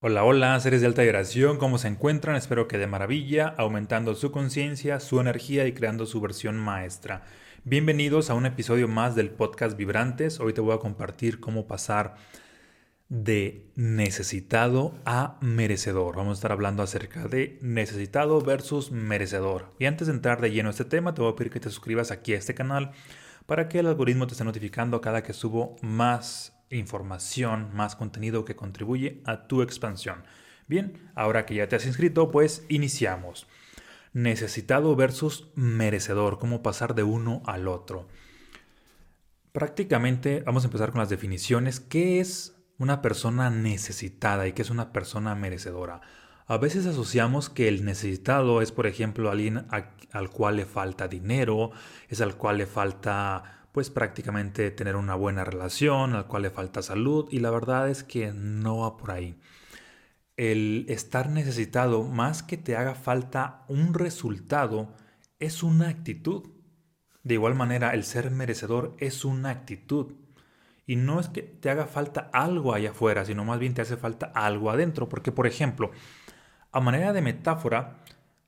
Hola, hola, seres de alta vibración, ¿cómo se encuentran? Espero que de maravilla, aumentando su conciencia, su energía y creando su versión maestra. Bienvenidos a un episodio más del podcast Vibrantes. Hoy te voy a compartir cómo pasar de necesitado a merecedor. Vamos a estar hablando acerca de necesitado versus merecedor. Y antes de entrar de lleno a este tema, te voy a pedir que te suscribas aquí a este canal para que el algoritmo te esté notificando cada que subo más información, más contenido que contribuye a tu expansión. Bien, ahora que ya te has inscrito, pues iniciamos. Necesitado versus merecedor, cómo pasar de uno al otro. Prácticamente vamos a empezar con las definiciones. ¿Qué es una persona necesitada y qué es una persona merecedora? A veces asociamos que el necesitado es, por ejemplo, alguien al cual le falta dinero, es al cual le falta pues prácticamente tener una buena relación, al cual le falta salud y la verdad es que no va por ahí. El estar necesitado, más que te haga falta un resultado, es una actitud. De igual manera, el ser merecedor es una actitud. Y no es que te haga falta algo allá afuera, sino más bien te hace falta algo adentro. Porque, por ejemplo, a manera de metáfora,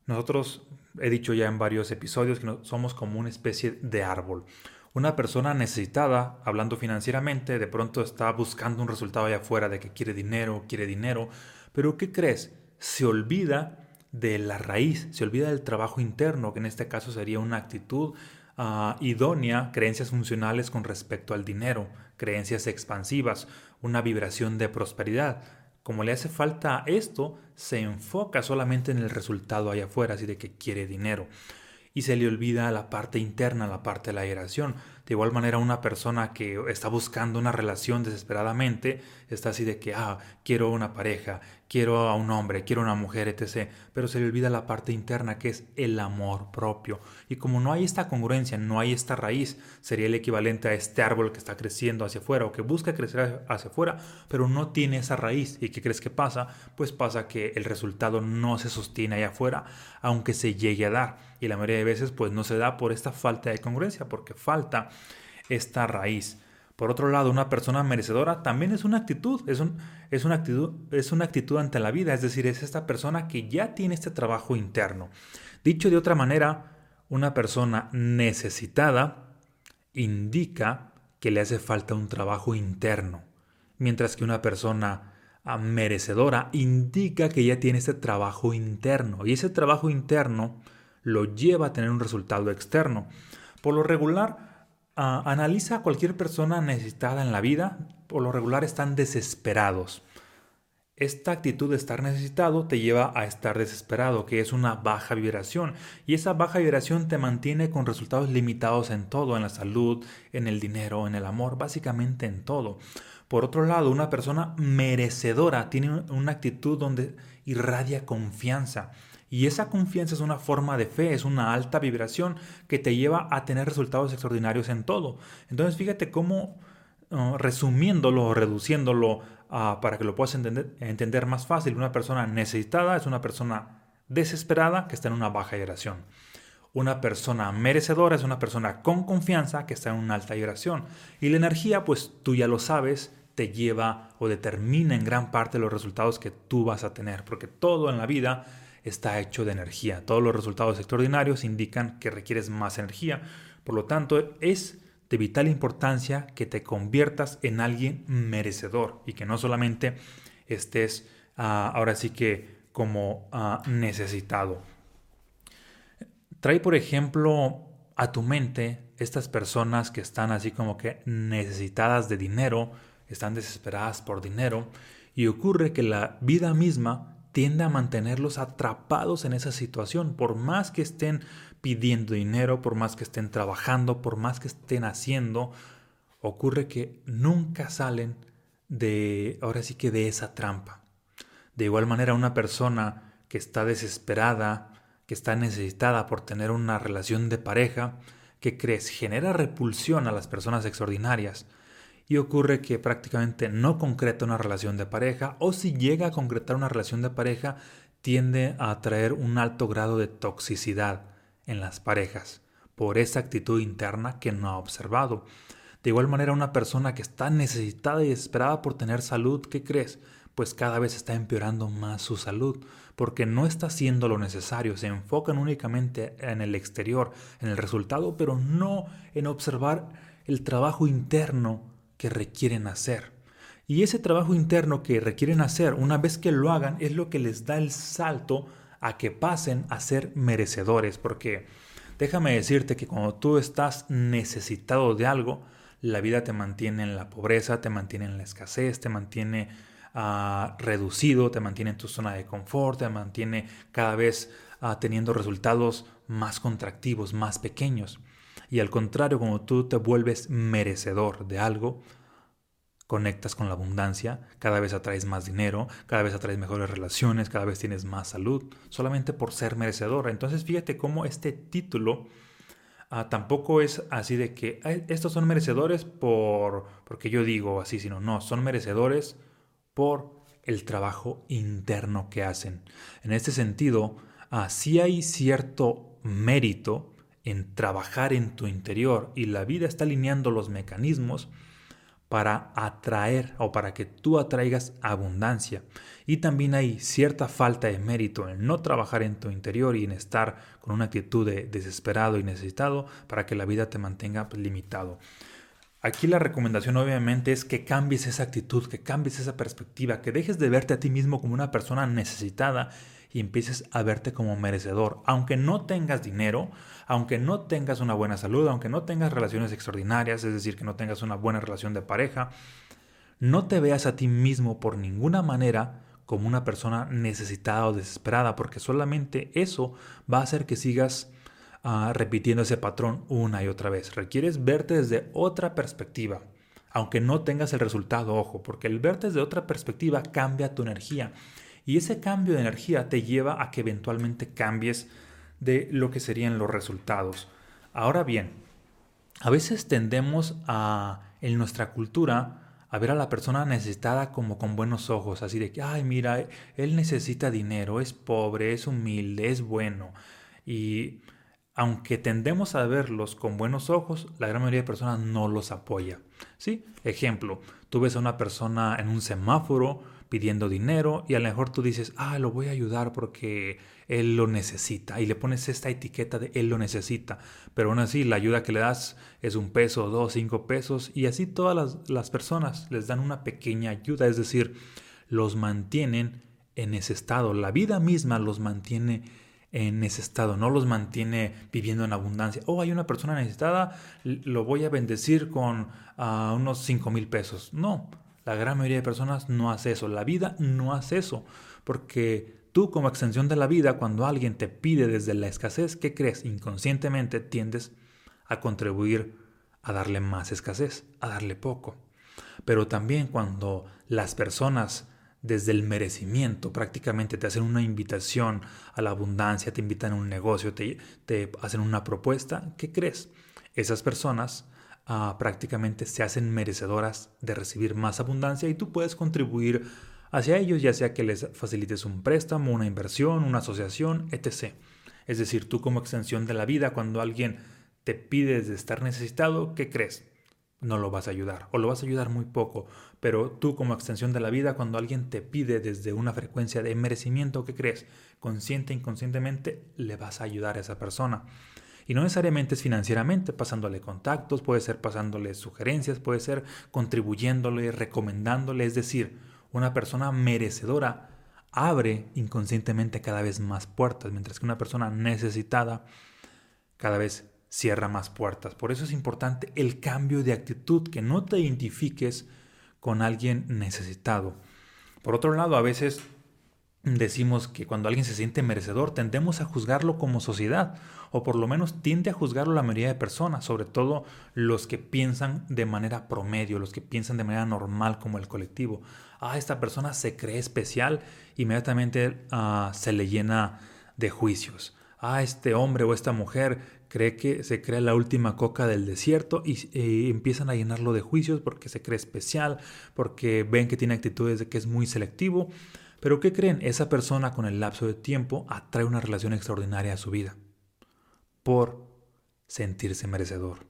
nosotros he dicho ya en varios episodios que somos como una especie de árbol. Una persona necesitada, hablando financieramente, de pronto está buscando un resultado allá afuera de que quiere dinero, quiere dinero, pero ¿qué crees? Se olvida de la raíz, se olvida del trabajo interno, que en este caso sería una actitud ah, idónea, creencias funcionales con respecto al dinero, creencias expansivas, una vibración de prosperidad. Como le hace falta esto, se enfoca solamente en el resultado allá afuera, así de que quiere dinero y se le olvida la parte interna, la parte de la vibración. De igual manera, una persona que está buscando una relación desesperadamente está así de que, ah, quiero una pareja, quiero a un hombre, quiero una mujer, etc. Pero se le olvida la parte interna que es el amor propio. Y como no hay esta congruencia, no hay esta raíz, sería el equivalente a este árbol que está creciendo hacia afuera o que busca crecer hacia afuera, pero no tiene esa raíz. ¿Y qué crees que pasa? Pues pasa que el resultado no se sostiene allá afuera, aunque se llegue a dar. Y la mayoría de veces pues no se da por esta falta de congruencia, porque falta esta raíz. Por otro lado, una persona merecedora también es una actitud, es, es, una actitud, es una actitud ante la vida, es decir, es esta persona que ya tiene este trabajo interno. Dicho de otra manera, una persona necesitada indica que le hace falta un trabajo interno, mientras que una persona ah, merecedora indica que ya tiene este trabajo interno y ese trabajo interno lo lleva a tener un resultado externo. Por lo regular, analiza a cualquier persona necesitada en la vida, por lo regular están desesperados. Esta actitud de estar necesitado te lleva a estar desesperado, que es una baja vibración, y esa baja vibración te mantiene con resultados limitados en todo, en la salud, en el dinero, en el amor, básicamente en todo. Por otro lado, una persona merecedora tiene una actitud donde irradia confianza. Y esa confianza es una forma de fe, es una alta vibración que te lleva a tener resultados extraordinarios en todo. Entonces fíjate cómo, uh, resumiéndolo o reduciéndolo uh, para que lo puedas entender, entender más fácil, una persona necesitada es una persona desesperada que está en una baja vibración. Una persona merecedora es una persona con confianza que está en una alta vibración. Y la energía, pues tú ya lo sabes, te lleva o determina en gran parte los resultados que tú vas a tener, porque todo en la vida está hecho de energía. Todos los resultados extraordinarios indican que requieres más energía. Por lo tanto, es de vital importancia que te conviertas en alguien merecedor y que no solamente estés ah, ahora sí que como ah, necesitado. Trae, por ejemplo, a tu mente estas personas que están así como que necesitadas de dinero, están desesperadas por dinero, y ocurre que la vida misma tiende a mantenerlos atrapados en esa situación, por más que estén pidiendo dinero, por más que estén trabajando, por más que estén haciendo, ocurre que nunca salen de, ahora sí que de esa trampa. De igual manera, una persona que está desesperada, que está necesitada por tener una relación de pareja, que crees genera repulsión a las personas extraordinarias, y ocurre que prácticamente no concreta una relación de pareja o si llega a concretar una relación de pareja tiende a atraer un alto grado de toxicidad en las parejas por esa actitud interna que no ha observado. De igual manera una persona que está necesitada y desesperada por tener salud, ¿qué crees? pues cada vez está empeorando más su salud, porque no está haciendo lo necesario, se enfocan únicamente en el exterior, en el resultado, pero no en observar el trabajo interno que requieren hacer. Y ese trabajo interno que requieren hacer, una vez que lo hagan, es lo que les da el salto a que pasen a ser merecedores, porque déjame decirte que cuando tú estás necesitado de algo, la vida te mantiene en la pobreza, te mantiene en la escasez, te mantiene uh, reducido, te mantiene en tu zona de confort, te mantiene cada vez uh, teniendo resultados más contractivos, más pequeños. Y al contrario, cuando tú te vuelves merecedor de algo, conectas con la abundancia, cada vez atraes más dinero, cada vez atraes mejores relaciones, cada vez tienes más salud, solamente por ser merecedor. Entonces fíjate cómo este título ah, tampoco es así de que estos son merecedores por porque yo digo así, sino no, son merecedores por el trabajo interno que hacen. En este sentido, así hay cierto mérito en trabajar en tu interior y la vida está alineando los mecanismos para atraer o para que tú atraigas abundancia. Y también hay cierta falta de mérito en no trabajar en tu interior y en estar con una actitud de desesperado y necesitado para que la vida te mantenga limitado. Aquí la recomendación obviamente es que cambies esa actitud, que cambies esa perspectiva, que dejes de verte a ti mismo como una persona necesitada y empieces a verte como merecedor. Aunque no tengas dinero, aunque no tengas una buena salud, aunque no tengas relaciones extraordinarias, es decir, que no tengas una buena relación de pareja, no te veas a ti mismo por ninguna manera como una persona necesitada o desesperada, porque solamente eso va a hacer que sigas ah, repitiendo ese patrón una y otra vez. Requieres verte desde otra perspectiva, aunque no tengas el resultado, ojo, porque el verte desde otra perspectiva cambia tu energía y ese cambio de energía te lleva a que eventualmente cambies de lo que serían los resultados. Ahora bien, a veces tendemos a, en nuestra cultura, a ver a la persona necesitada como con buenos ojos, así de que, ay, mira, él necesita dinero, es pobre, es humilde, es bueno. Y aunque tendemos a verlos con buenos ojos, la gran mayoría de personas no los apoya. ¿Sí? Ejemplo, tú ves a una persona en un semáforo, pidiendo dinero y a lo mejor tú dices, ah, lo voy a ayudar porque él lo necesita y le pones esta etiqueta de él lo necesita, pero aún así la ayuda que le das es un peso, dos, cinco pesos y así todas las, las personas les dan una pequeña ayuda, es decir, los mantienen en ese estado, la vida misma los mantiene en ese estado, no los mantiene viviendo en abundancia. Oh, hay una persona necesitada, lo voy a bendecir con ah, unos cinco mil pesos. No, la gran mayoría de personas no hace eso. La vida no hace eso. Porque tú como extensión de la vida, cuando alguien te pide desde la escasez, ¿qué crees? Inconscientemente tiendes a contribuir a darle más escasez, a darle poco. Pero también cuando las personas desde el merecimiento prácticamente te hacen una invitación a la abundancia, te invitan a un negocio, te, te hacen una propuesta, ¿qué crees? Esas personas prácticamente se hacen merecedoras de recibir más abundancia y tú puedes contribuir hacia ellos, ya sea que les facilites un préstamo, una inversión, una asociación, etc. Es decir, tú como extensión de la vida, cuando alguien te pide de estar necesitado, ¿qué crees? No lo vas a ayudar o lo vas a ayudar muy poco, pero tú como extensión de la vida, cuando alguien te pide desde una frecuencia de merecimiento, ¿qué crees? Consciente inconscientemente le vas a ayudar a esa persona. Y no necesariamente es financieramente, pasándole contactos, puede ser pasándole sugerencias, puede ser contribuyéndole, recomendándole. Es decir, una persona merecedora abre inconscientemente cada vez más puertas, mientras que una persona necesitada cada vez cierra más puertas. Por eso es importante el cambio de actitud, que no te identifiques con alguien necesitado. Por otro lado, a veces decimos que cuando alguien se siente merecedor tendemos a juzgarlo como sociedad, o por lo menos tiende a juzgarlo la mayoría de personas, sobre todo los que piensan de manera promedio, los que piensan de manera normal como el colectivo. Ah, esta persona se cree especial, inmediatamente ah, se le llena de juicios. Ah, este hombre o esta mujer cree que se cree la última coca del desierto y, y empiezan a llenarlo de juicios porque se cree especial, porque ven que tiene actitudes de que es muy selectivo pero ¿qué creen? Esa persona con el lapso de tiempo atrae una relación extraordinaria a su vida por sentirse merecedor.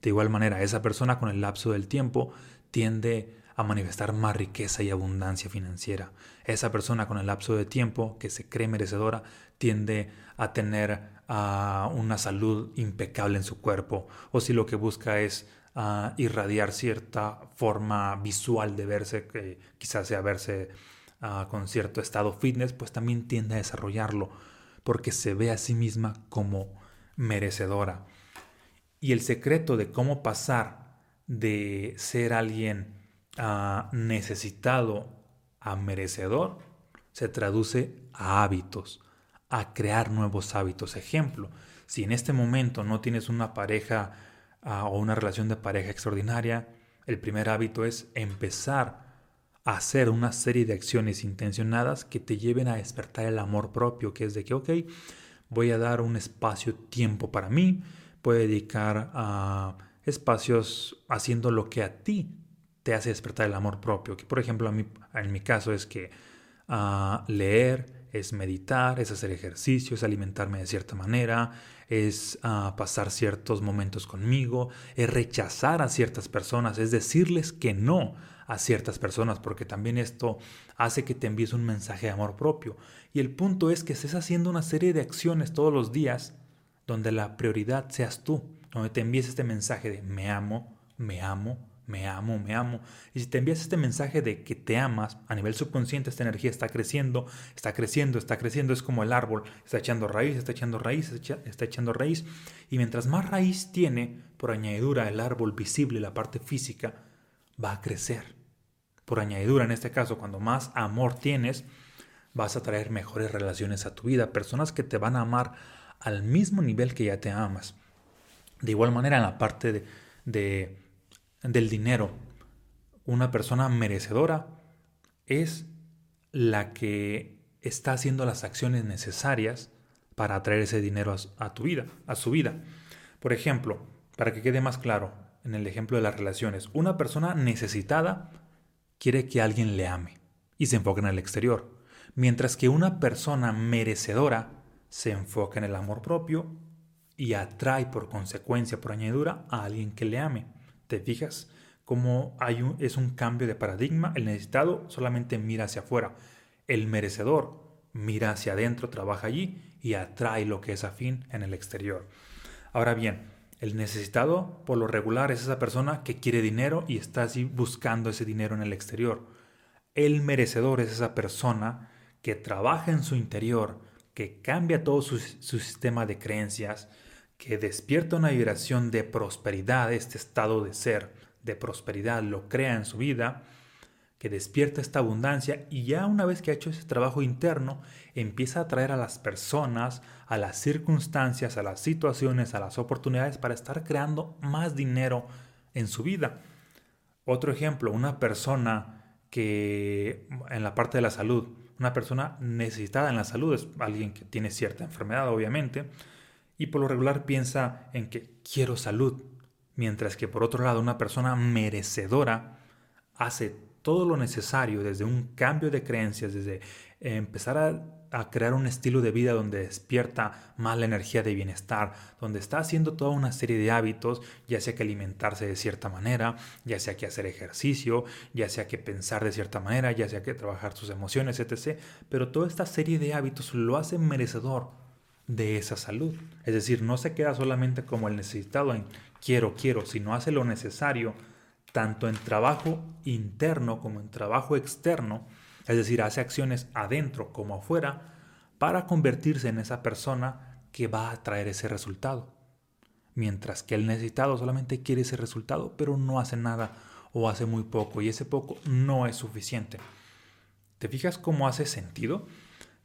De igual manera, esa persona con el lapso del tiempo tiende a manifestar más riqueza y abundancia financiera. Esa persona con el lapso de tiempo que se cree merecedora tiende a tener ah, una salud impecable en su cuerpo o si lo que busca es ah, irradiar cierta forma visual de verse, que quizás sea verse ah, con cierto estado fitness, pues también tiende a desarrollarlo porque se ve a sí misma como merecedora. Y el secreto de cómo pasar de ser alguien necesitado a merecedor se traduce a hábitos, a crear nuevos hábitos. Ejemplo, si en este momento no tienes una pareja o una relación de pareja extraordinaria, el primer hábito es empezar hacer una serie de acciones intencionadas que te lleven a despertar el amor propio, que es de que, ok, voy a dar un espacio, tiempo para mí, voy a dedicar a espacios haciendo lo que a ti te hace despertar el amor propio. Que por ejemplo a mí, en mi caso es que ah, leer, es meditar, es hacer ejercicio, es alimentarme de cierta manera, es ah, pasar ciertos momentos conmigo, es rechazar a ciertas personas, es decirles que no a ciertas personas, porque también esto hace que te envíes un mensaje de amor propio. Y el punto es que estés haciendo una serie de acciones todos los días donde la prioridad seas tú, donde te envíes este mensaje de me amo, me amo, me amo, me amo. Y si te envías este mensaje de que te amas, a nivel subconsciente esta energía está creciendo, está creciendo, está creciendo, es como el árbol, está echando raíz, está echando raíz, está echando raíz. Y mientras más raíz tiene, por añadidura, el árbol visible, la parte física, va a crecer. Por añadidura, en este caso, cuando más amor tienes, vas a traer mejores relaciones a tu vida, personas que te van a amar al mismo nivel que ya te amas. De igual manera, en la parte de del dinero, una persona merecedora es la que está haciendo las acciones necesarias para atraer ese dinero a, tu vida, a su vida. Por ejemplo, para que quede más claro, en el ejemplo de las relaciones, una persona necesitada quiere que alguien le ame y se enfoca en el exterior, mientras que una persona merecedora se enfoca en el amor propio y atrae por consecuencia, por añadidura, a alguien que le ame. ¿Te fijas cómo hay un, es un cambio de paradigma? El necesitado solamente mira hacia afuera. El merecedor mira hacia adentro, trabaja allí y atrae lo que es afín en el exterior. Ahora bien, el necesitado por lo regular es esa persona que quiere dinero y está así buscando ese dinero en el exterior. El merecedor es esa persona que trabaja en su interior, que cambia todo su, su sistema de creencias, que despierta una vibración de prosperidad, este estado de ser, de prosperidad, lo crea en su vida, que despierta esta abundancia y ya una vez que ha hecho ese trabajo interno, empieza a atraer a las personas, a las circunstancias, a las situaciones, a las oportunidades para estar creando más dinero en su vida. Otro ejemplo, una persona que en la parte de la salud, una persona necesitada en la salud, es alguien que tiene cierta enfermedad obviamente, y por lo regular piensa en que quiero salud, mientras que por otro lado una persona merecedora hace todo lo necesario desde un cambio de creencias, desde empezar a, crear un estilo de vida donde despierta más la energía de bienestar, donde está haciendo toda una serie de hábitos, ya sea que alimentarse de cierta manera, ya sea que hacer ejercicio, ya sea que pensar de cierta manera, ya sea que trabajar sus emociones, etc. Pero toda esta serie de hábitos lo hace merecedor de esa salud. Es decir, no se queda solamente como el necesitado en quiero, quiero, sino hace lo necesario tanto en trabajo interno como en trabajo externo, es decir, hace acciones adentro como afuera para convertirse en esa persona que va a traer ese resultado. Mientras que el necesitado solamente quiere ese resultado, pero no hace nada o hace muy poco y ese poco no es suficiente. ¿Te fijas cómo hace sentido?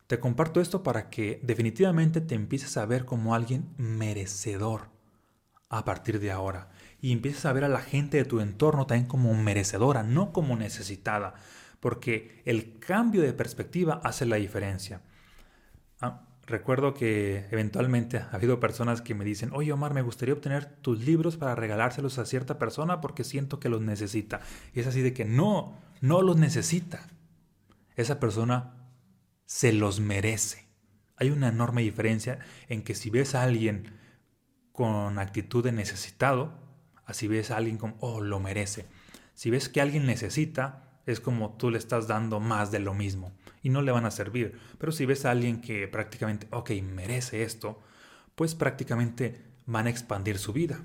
Te comparto esto para que definitivamente te empieces a ver como alguien merecedor a partir de ahora. Y empieces a ver a la gente de tu entorno también como merecedora, no como necesitada. Porque el cambio de perspectiva hace la diferencia. Ah, recuerdo que eventualmente ha habido personas que me dicen, oye Omar, me gustaría obtener tus libros para regalárselos a cierta persona porque siento que los necesita. Y es así de que no, no los necesita. Esa persona se los merece. Hay una enorme diferencia en que si ves a alguien con actitud de necesitado, así ves a alguien como, oh, lo merece. Si ves que alguien necesita, es como tú le estás dando más de lo mismo y no le van a servir. Pero si ves a alguien que prácticamente, ok, merece esto, pues prácticamente van a expandir su vida.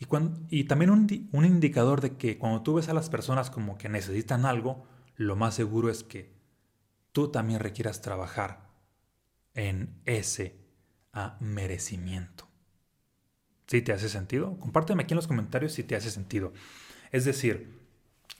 Y, y también un, un indicador de que cuando tú ves a las personas como que necesitan algo, lo más seguro es que tú también requieras trabajar en ese merecimiento. ¿Sí te hace sentido? Compárteme aquí en los comentarios si te hace sentido. Es decir,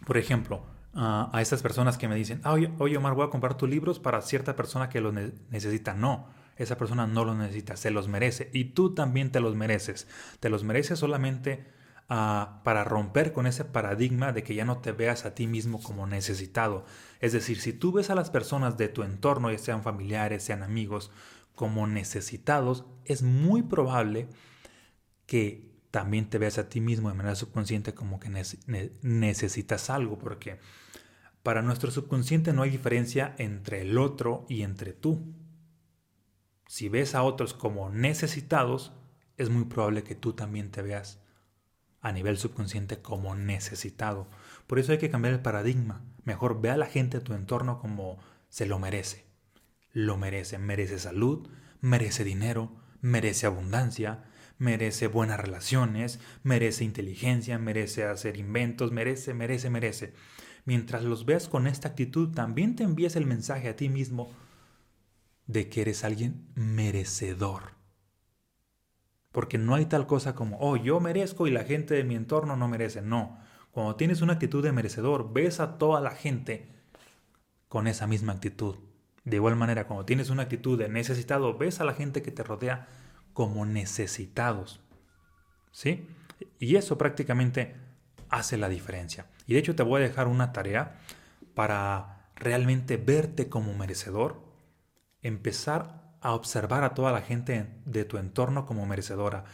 por ejemplo, a estas personas que me dicen, ah, oye, Omar, voy a comprar tus libros para cierta persona que los necesita. No, esa persona no los necesita, se los merece. Y tú también te los mereces. Te los mereces solamente para romper con ese paradigma de que ya no te veas a ti mismo como necesitado. Es decir, si tú ves a las personas de tu entorno, ya sean familiares, sean amigos, como necesitados, es muy probable que también te veas a ti mismo de manera subconsciente como que necesitas algo, porque para nuestro subconsciente no hay diferencia entre el otro y entre tú. Si ves a otros como necesitados, es muy probable que tú también te veas a nivel subconsciente como necesitado. Por eso hay que cambiar el paradigma. Mejor ve a la gente de tu entorno como se lo merece. Lo merece. Merece salud, merece dinero, merece abundancia, merece buenas relaciones, merece inteligencia, merece hacer inventos, merece, merece, merece. Mientras los veas con esta actitud, también te envías el mensaje a ti mismo de que eres alguien merecedor. Porque no hay tal cosa como, oh, yo merezco y la gente de mi entorno no merece. No, cuando tienes una actitud de merecedor, ves a toda la gente con esa misma actitud. De igual manera, cuando tienes una actitud de necesitado, ves a la gente que te rodea como necesitados. ¿Sí? Y eso prácticamente hace la diferencia. Y de hecho te voy a dejar una tarea para realmente verte como merecedor, empezar a observar a toda la gente de tu entorno como merecedora,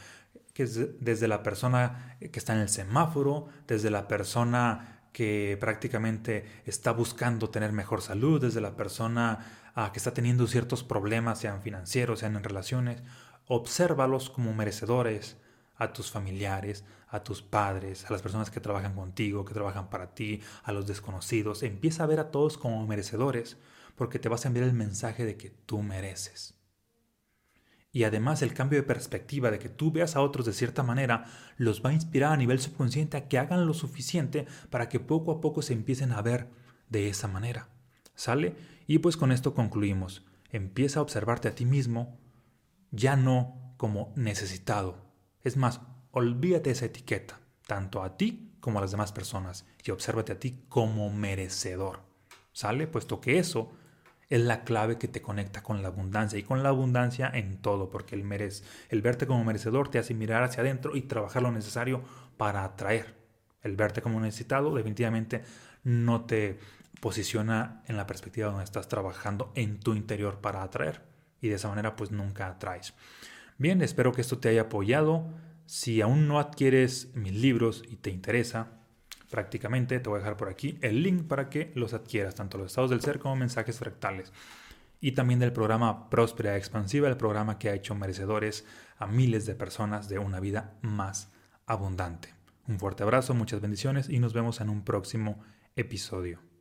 que es desde la persona que está en el semáforo, desde la persona que prácticamente está buscando tener mejor salud, desde la persona ah, que está teniendo ciertos problemas, sean financieros, sean en relaciones, obsérvalos como merecedores a tus familiares, a tus padres, a las personas que trabajan contigo, que trabajan para ti, a los desconocidos. Empieza a ver a todos como merecedores porque te vas a enviar el mensaje de que tú mereces. Y además el cambio de perspectiva de que tú veas a otros de cierta manera los va a inspirar a nivel subconsciente a que hagan lo suficiente para que poco a poco se empiecen a ver de esa manera. ¿Sale? Y pues con esto concluimos. Empieza a observarte a ti mismo ya no como necesitado. Es más, olvídate esa etiqueta, tanto a ti como a las demás personas, y obsérvate a ti como merecedor. ¿Sale? Puesto que eso es la clave que te conecta con la abundancia y con la abundancia en todo, porque el, merez, el verte como merecedor te hace mirar hacia adentro y trabajar lo necesario para atraer. El verte como necesitado definitivamente no te posiciona en la perspectiva donde estás trabajando en tu interior para atraer y de esa manera pues nunca atraes. Bien, espero que esto te haya apoyado. Si aún no adquieres mis libros y te interesa, prácticamente te voy a dejar por aquí el link para que los adquieras, tanto los estados del ser como mensajes fractales. Y también del programa Próspera Expansiva, el programa que ha hecho merecedores a miles de personas de una vida más abundante. Un fuerte abrazo, muchas bendiciones y nos vemos en un próximo episodio.